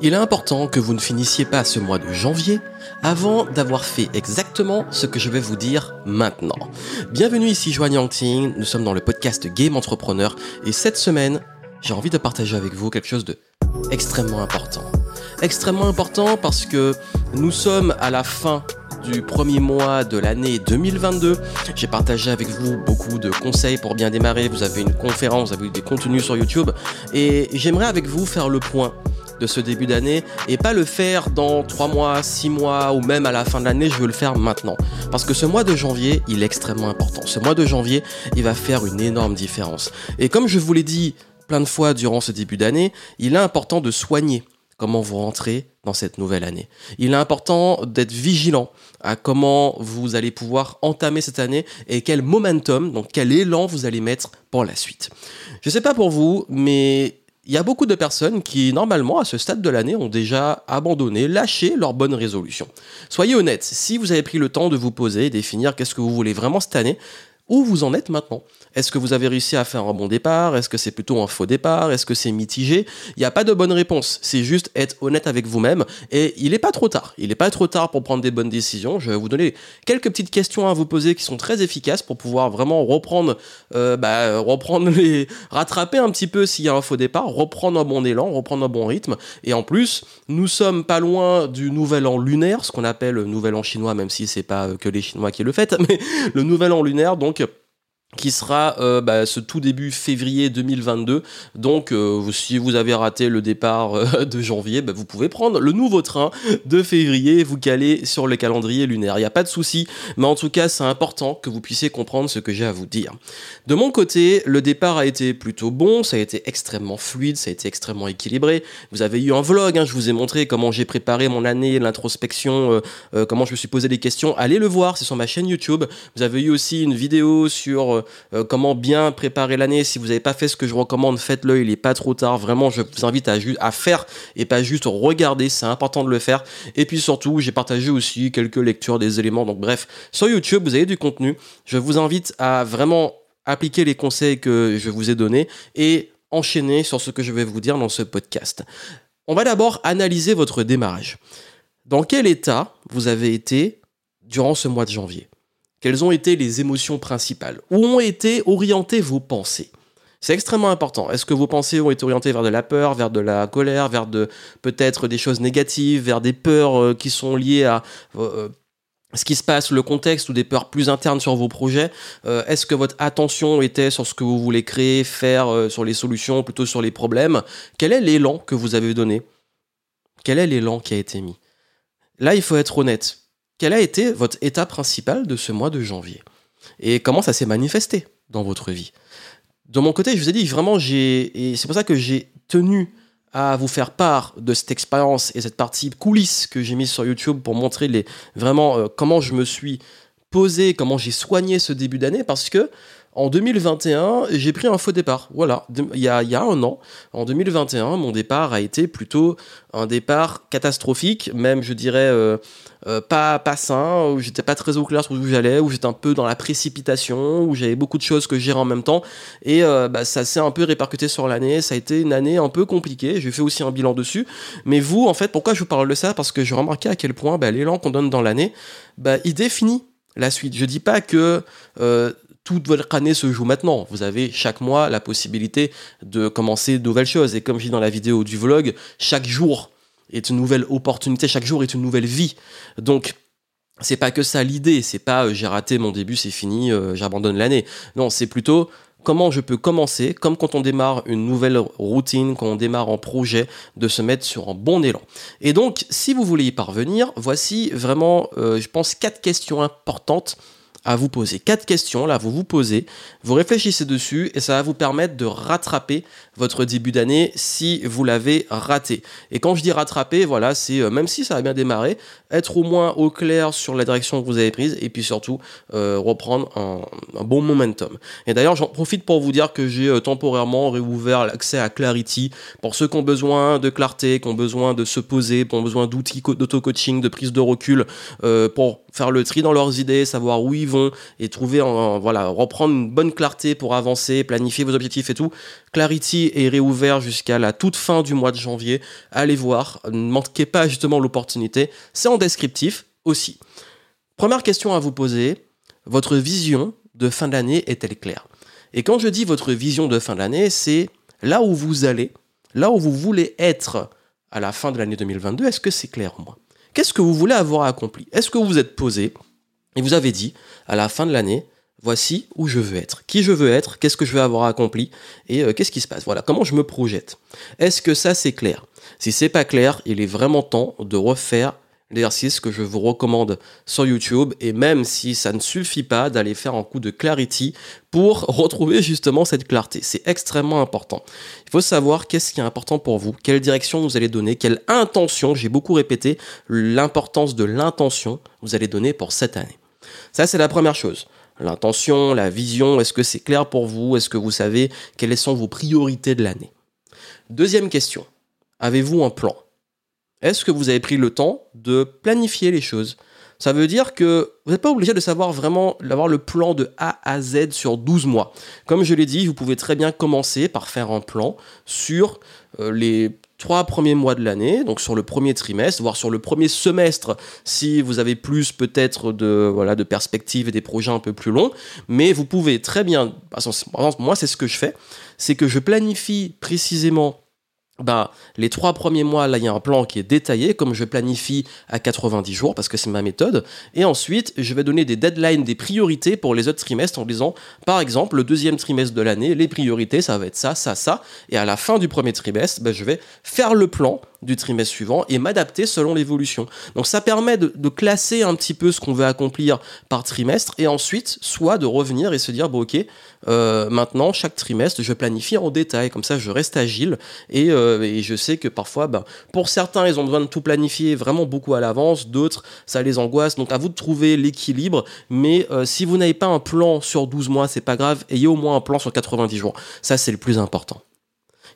Il est important que vous ne finissiez pas ce mois de janvier avant d'avoir fait exactement ce que je vais vous dire maintenant. Bienvenue ici Joanne Yangting, nous sommes dans le podcast Game Entrepreneur et cette semaine, j'ai envie de partager avec vous quelque chose de extrêmement important. Extrêmement important parce que nous sommes à la fin du premier mois de l'année 2022. J'ai partagé avec vous beaucoup de conseils pour bien démarrer. Vous avez une conférence, vous avez des contenus sur YouTube. Et j'aimerais avec vous faire le point de ce début d'année et pas le faire dans 3 mois, 6 mois ou même à la fin de l'année, je veux le faire maintenant. Parce que ce mois de janvier, il est extrêmement important. Ce mois de janvier, il va faire une énorme différence. Et comme je vous l'ai dit plein de fois durant ce début d'année, il est important de soigner comment vous rentrez dans cette nouvelle année. Il est important d'être vigilant à comment vous allez pouvoir entamer cette année et quel momentum, donc quel élan vous allez mettre pour la suite. Je sais pas pour vous, mais il y a beaucoup de personnes qui, normalement, à ce stade de l'année, ont déjà abandonné, lâché leurs bonnes résolutions. Soyez honnête, si vous avez pris le temps de vous poser et définir qu'est-ce que vous voulez vraiment cette année, où vous en êtes maintenant? Est-ce que vous avez réussi à faire un bon départ? Est-ce que c'est plutôt un faux départ? Est-ce que c'est mitigé? Il n'y a pas de bonne réponse. C'est juste être honnête avec vous-même. Et il n'est pas trop tard. Il n'est pas trop tard pour prendre des bonnes décisions. Je vais vous donner quelques petites questions à vous poser qui sont très efficaces pour pouvoir vraiment reprendre, euh, bah, reprendre les, rattraper un petit peu s'il y a un faux départ, reprendre un bon élan, reprendre un bon rythme. Et en plus, nous sommes pas loin du nouvel an lunaire, ce qu'on appelle le nouvel an chinois, même si c'est pas que les Chinois qui le fêtent, mais le nouvel an lunaire. Donc donc qui sera euh, bah, ce tout début février 2022. Donc, euh, si vous avez raté le départ euh, de janvier, bah, vous pouvez prendre le nouveau train de février vous caler sur le calendrier lunaire. Il n'y a pas de souci, mais en tout cas, c'est important que vous puissiez comprendre ce que j'ai à vous dire. De mon côté, le départ a été plutôt bon, ça a été extrêmement fluide, ça a été extrêmement équilibré. Vous avez eu un vlog, hein, je vous ai montré comment j'ai préparé mon année, l'introspection, comment je me suis posé des questions. Allez le voir, c'est sur ma chaîne YouTube. Vous avez eu aussi une vidéo sur euh, comment bien préparer l'année. Si vous n'avez pas fait ce que je recommande, faites-le, il n'est pas trop tard. Vraiment, je vous invite à faire et pas juste regarder, c'est important de le faire. Et puis surtout, j'ai partagé aussi quelques lectures des éléments. Donc bref, sur YouTube, vous avez du contenu. Je vous invite à vraiment appliquer les conseils que je vous ai donnés et enchaîner sur ce que je vais vous dire dans ce podcast. On va d'abord analyser votre démarrage. Dans quel état vous avez été durant ce mois de janvier? Quelles ont été les émotions principales? Où ont été orientées vos pensées? C'est extrêmement important. Est-ce que vos pensées ont été orientées vers de la peur, vers de la colère, vers peut-être des choses négatives, vers des peurs euh, qui sont liées à euh, ce qui se passe, le contexte ou des peurs plus internes sur vos projets? Euh, Est-ce que votre attention était sur ce que vous voulez créer, faire, sur les solutions, plutôt sur les problèmes? Quel est l'élan que vous avez donné? Quel est l'élan qui a été mis? Là, il faut être honnête quel a été votre état principal de ce mois de janvier? Et comment ça s'est manifesté dans votre vie? De mon côté, je vous ai dit vraiment, j'ai, et c'est pour ça que j'ai tenu à vous faire part de cette expérience et cette partie coulisses que j'ai mise sur YouTube pour montrer les, vraiment euh, comment je me suis posé, comment j'ai soigné ce début d'année, parce que en 2021, j'ai pris un faux départ. Voilà, il y, a, un an, en 2021, mon départ a été plutôt un départ catastrophique, même je dirais euh, euh, pas, pas sain, où j'étais pas très au clair sur où j'allais, où j'étais un peu dans la précipitation, où j'avais beaucoup de choses que gérer en même temps. Et euh, bah, ça s'est un peu répercuté sur l'année. Ça a été une année un peu compliquée. J'ai fait aussi un bilan dessus. Mais vous, en fait, pourquoi je vous parle de ça? Parce que j'ai remarqué à quel point bah, l'élan qu'on donne dans l'année, bah, il définit la suite. Je dis pas que toute votre année se joue maintenant. Vous avez chaque mois la possibilité de commencer de nouvelles choses. Et comme je dis dans la vidéo du vlog, chaque jour est une nouvelle opportunité, chaque jour est une nouvelle vie. Donc, c'est pas que ça l'idée, c'est pas euh, j'ai raté mon début, c'est fini, euh, j'abandonne l'année. Non, c'est plutôt comment je peux commencer, comme quand on démarre une nouvelle routine, quand on démarre un projet, de se mettre sur un bon élan. Et donc, si vous voulez y parvenir, voici vraiment, euh, je pense, quatre questions importantes à vous poser. Quatre questions, là, vous vous posez, vous réfléchissez dessus et ça va vous permettre de rattraper votre début d'année si vous l'avez raté. Et quand je dis rattraper, voilà, c'est euh, même si ça a bien démarré, être au moins au clair sur la direction que vous avez prise et puis surtout euh, reprendre un, bon momentum. Et d'ailleurs, j'en profite pour vous dire que j'ai euh, temporairement réouvert l'accès à Clarity pour ceux qui ont besoin de clarté, qui ont besoin de se poser, qui ont besoin d'outils d'auto-coaching, de prise de recul, pour faire le tri dans leurs idées, savoir où ils vont et trouver, voilà, reprendre une bonne clarté pour avancer, planifier vos objectifs et tout. Clarity est réouvert jusqu'à la toute fin du mois de janvier. Allez voir, ne manquez pas justement l'opportunité. C'est en descriptif aussi. Première question à vous poser, votre vision de fin d'année est-elle claire? Et quand je dis votre vision de fin d'année, c'est là où vous allez, là où vous voulez être à la fin de l'année 2022, est-ce que c'est clair au moins Qu'est-ce que vous voulez avoir accompli? Est-ce que vous vous êtes posé et vous avez dit, à la fin de l'année, voici où je veux être, qui je veux être, qu'est-ce que je veux avoir accompli et euh, qu'est-ce qui se passe? Voilà, comment je me projette? Est-ce que ça c'est clair? Si c'est pas clair, il est vraiment temps de refaire l'exercice que je vous recommande sur YouTube et même si ça ne suffit pas d'aller faire un coup de clarity pour retrouver justement cette clarté. C'est extrêmement important. Il faut savoir qu'est-ce qui est important pour vous, quelle direction vous allez donner, quelle intention, j'ai beaucoup répété l'importance de l'intention vous allez donner pour cette année. Ça c'est la première chose. L'intention, la vision, est-ce que c'est clair pour vous? Est-ce que vous savez quelles sont vos priorités de l'année? Deuxième question, avez-vous un plan? Est-ce que vous avez pris le temps de planifier les choses? Ça veut dire que vous n'êtes pas obligé de savoir vraiment d'avoir le plan de A à Z sur 12 mois. Comme je l'ai dit, vous pouvez très bien commencer par faire un plan sur euh, les trois premiers mois de l'année, donc sur le premier trimestre, voire sur le premier semestre, si vous avez plus peut-être de perspectives et des projets un peu plus longs. Mais vous pouvez très bien, moi c'est ce que je fais, c'est que je planifie précisément bah, les trois premiers mois, là, il y a un plan qui est détaillé, comme je planifie à 90 jours, parce que c'est ma méthode. Et ensuite, je vais donner des deadlines, des priorités pour les autres trimestres en disant, par exemple, le deuxième trimestre de l'année, les priorités, ça va être ça, ça, ça. Et à la fin du premier trimestre, bah, je vais faire le plan du trimestre suivant et m'adapter selon l'évolution. Donc ça permet de, classer un petit peu ce qu'on veut accomplir par trimestre et ensuite soit de revenir et se dire bon ok euh, maintenant chaque trimestre je planifie en détail. Comme ça je reste agile et, euh, je sais que parfois ben, pour certains ils ont besoin de tout planifier vraiment beaucoup à l'avance. D'autres ça les angoisse. Donc à vous de trouver l'équilibre. Mais euh, si vous n'avez pas un plan sur 12 mois c'est pas grave. Ayez au moins un plan sur 90 jours. Ça c'est le plus important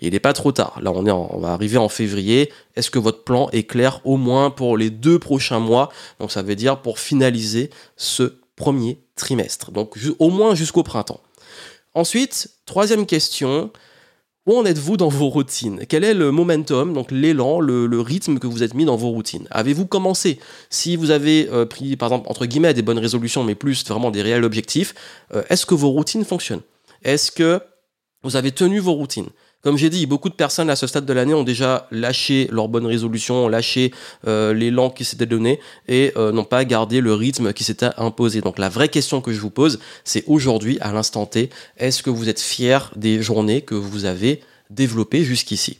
il n'est pas trop tard. Là, on, est on va arriver en février. Est-ce que votre plan est clair au moins pour les deux prochains mois? Donc, ça veut dire pour finaliser ce premier trimestre. Donc, au moins jusqu'au printemps. Ensuite, troisième question. Où en êtes-vous dans vos routines? Quel est le momentum, donc l'élan, le, rythme que vous êtes mis dans vos routines? Avez-vous commencé? Si vous avez euh, pris, par exemple, entre guillemets, des bonnes résolutions, mais plus vraiment des réels objectifs, euh, est-ce que vos routines fonctionnent? Est-ce que vous avez tenu vos routines? Comme j'ai dit, beaucoup de personnes à ce stade de l'année ont déjà lâché leurs bonnes résolutions, ont lâché euh, l'élan qui s'était donné et euh, n'ont pas gardé le rythme qui s'était imposé. Donc la vraie question que je vous pose, c'est aujourd'hui, à l'instant T, est-ce que vous êtes fier des journées que vous avez développées jusqu'ici?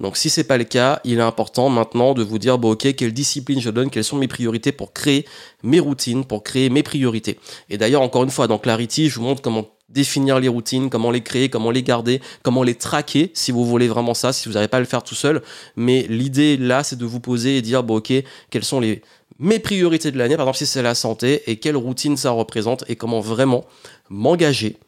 Donc si c'est pas le cas, il est important maintenant de vous dire bon ok quelle discipline je donne, quelles sont mes priorités pour créer mes routines, pour créer mes priorités. Et d'ailleurs encore une fois dans Clarity, je vous montre comment définir les routines, comment les créer, comment les garder, comment les traquer si vous voulez vraiment ça, si vous n'arrivez pas à le faire tout seul. Mais l'idée là, c'est de vous poser et dire, bon ok, quelles sont les mes priorités de l'année, par exemple si c'est la santé, et quelle routine ça représente, et comment vraiment m'engager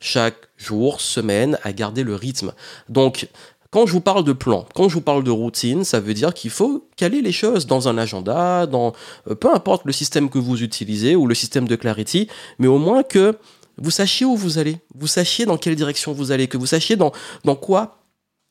chaque jour, semaine, à garder le rythme. Donc, quand je vous parle de plan, quand je vous parle de routine, ça veut dire qu'il faut caler les choses dans un agenda, dans euh, peu importe le système que vous utilisez ou le système de Clarity, mais au moins que vous sachiez où vous allez, vous sachiez dans quelle direction vous allez, que vous sachiez dans, dans quoi,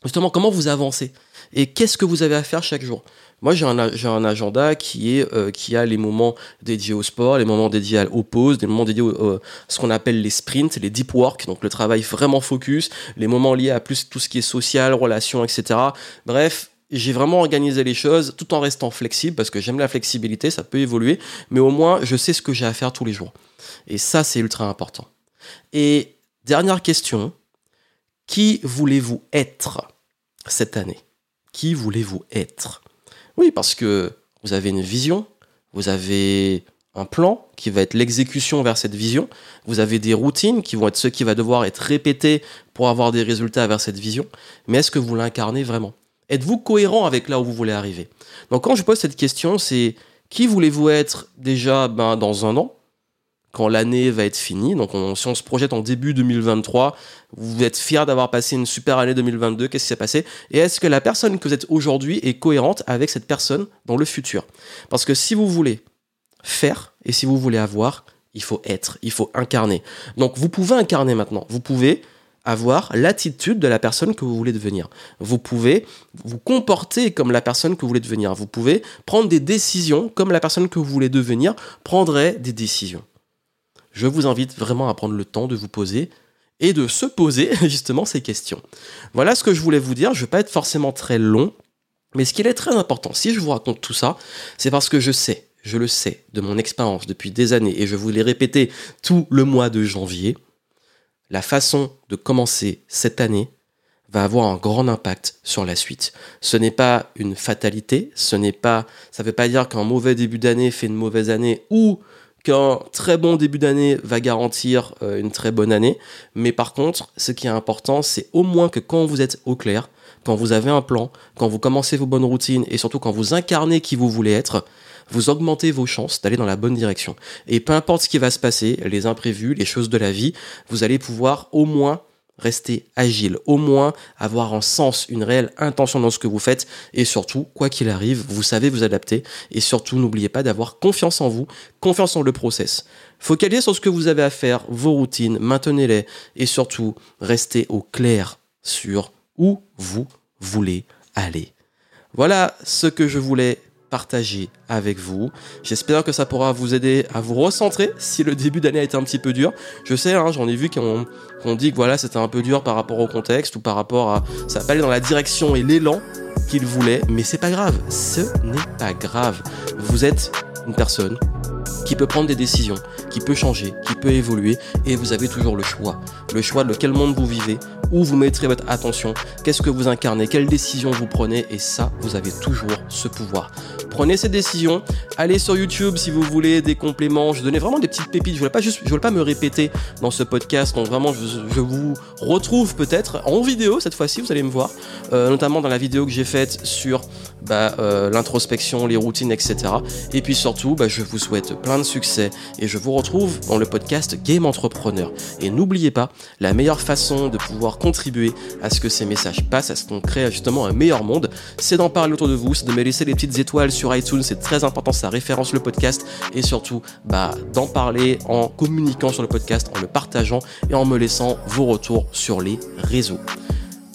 justement, comment vous avancez et qu'est-ce que vous avez à faire chaque jour. Moi, j'ai un, un, agenda qui, est, euh, qui a les moments dédiés au sport, les moments dédiés aux pauses, des moments dédiés à ce qu'on appelle les sprints, les deep work, donc le travail vraiment focus, les moments liés à plus tout ce qui est social, relations, etc. Bref, j'ai vraiment organisé les choses tout en restant flexible parce que j'aime la flexibilité, ça peut évoluer, mais au moins je sais ce que j'ai à faire tous les jours. Et ça, c'est ultra important. Et dernière question, qui voulez-vous être cette année? Qui voulez-vous être? Oui, parce que vous avez une vision, vous avez un plan qui va être l'exécution vers cette vision, vous avez des routines qui vont être ce qui va devoir être répété pour avoir des résultats vers cette vision, mais est-ce que vous l'incarnez vraiment? Êtes-vous cohérent avec là où vous voulez arriver? Donc quand je pose cette question, c'est qui voulez-vous être déjà ben, dans un an? Quand l'année va être finie. Donc, si on se projette en début 2023, vous êtes fier d'avoir passé une super année 2022. Qu'est-ce qui s'est passé? Et est-ce que la personne que vous êtes aujourd'hui est cohérente avec cette personne dans le futur? Parce que si vous voulez faire et si vous voulez avoir, il faut être, il faut incarner. Donc vous pouvez incarner maintenant. Vous pouvez avoir l'attitude de la personne que vous voulez devenir. Vous pouvez vous comporter comme la personne que vous voulez devenir. Vous pouvez prendre des décisions comme la personne que vous voulez devenir prendrait des décisions. Je vous invite vraiment à prendre le temps de vous poser et de se poser justement ces questions. Voilà ce que je voulais vous dire. Je ne vais pas être forcément très long, mais ce qui est très important, si je vous raconte tout ça, c'est parce que je sais, je le sais de mon expérience depuis des années, et je vous l'ai répété tout le mois de janvier, la façon de commencer cette année va avoir un grand impact sur la suite. Ce n'est pas une fatalité, ce n'est pas, ça ne veut pas dire qu'un mauvais début d'année fait une mauvaise année ou qu'un très bon début d'année va garantir euh, une très bonne année. Mais par contre, ce qui est important, c'est au moins que quand vous êtes au clair, quand vous avez un plan, quand vous commencez vos bonnes routines et surtout quand vous incarnez qui vous voulez être, vous augmentez vos chances d'aller dans la bonne direction. Et peu importe ce qui va se passer, les imprévus, les choses de la vie, vous allez pouvoir au moins rester agile, au moins avoir un sens, une réelle intention dans ce que vous faites, et surtout, quoi qu'il arrive, vous savez vous adapter, et surtout, n'oubliez pas d'avoir confiance en vous, confiance en le process. Focalisez sur ce que vous avez à faire, vos routines, maintenez-les, et surtout, restez au clair sur où vous voulez aller. Voilà ce que je voulais partager avec vous. J'espère que ça pourra vous aider à vous recentrer si le début d'année a été un petit peu dur. Je sais, hein, j'en ai vu qu'on dit que voilà, c'était un peu dur par rapport au contexte ou par rapport à ça pas allé dans la direction et l'élan qu'il voulait, mais c'est pas grave. Ce n'est pas grave. Vous êtes une personne qui peut prendre des décisions, qui peut changer, qui peut évoluer, et vous avez toujours le choix. Le choix de quel monde vous vivez, où vous mettrez votre attention, qu'est-ce que vous incarnez, quelles décisions vous prenez, et ça, vous avez toujours ce pouvoir. Prenez ces décisions, allez sur YouTube si vous voulez des compléments. Je donnais vraiment des petites pépites. Je voulais pas voulais pas me répéter dans ce podcast. Donc vraiment, je, vous retrouve peut-être en vidéo cette fois-ci. Vous allez me voir, euh, notamment dans la vidéo que j'ai faite sur bah, euh, l'introspection, les routines, etc. Et puis surtout, bah, je vous souhaite plein de succès et je vous retrouve dans le podcast Game Entrepreneur. Et n'oubliez pas, la meilleure façon de pouvoir contribuer à ce que ces messages passent, à ce qu'on crée justement un meilleur monde, c'est d'en parler autour de vous, c'est de me laisser des petites étoiles sur iTunes, c'est très important, ça référence le podcast et surtout bah, d'en parler en communiquant sur le podcast, en le partageant et en me laissant vos retours sur les réseaux.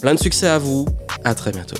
Plein de succès à vous, à très bientôt.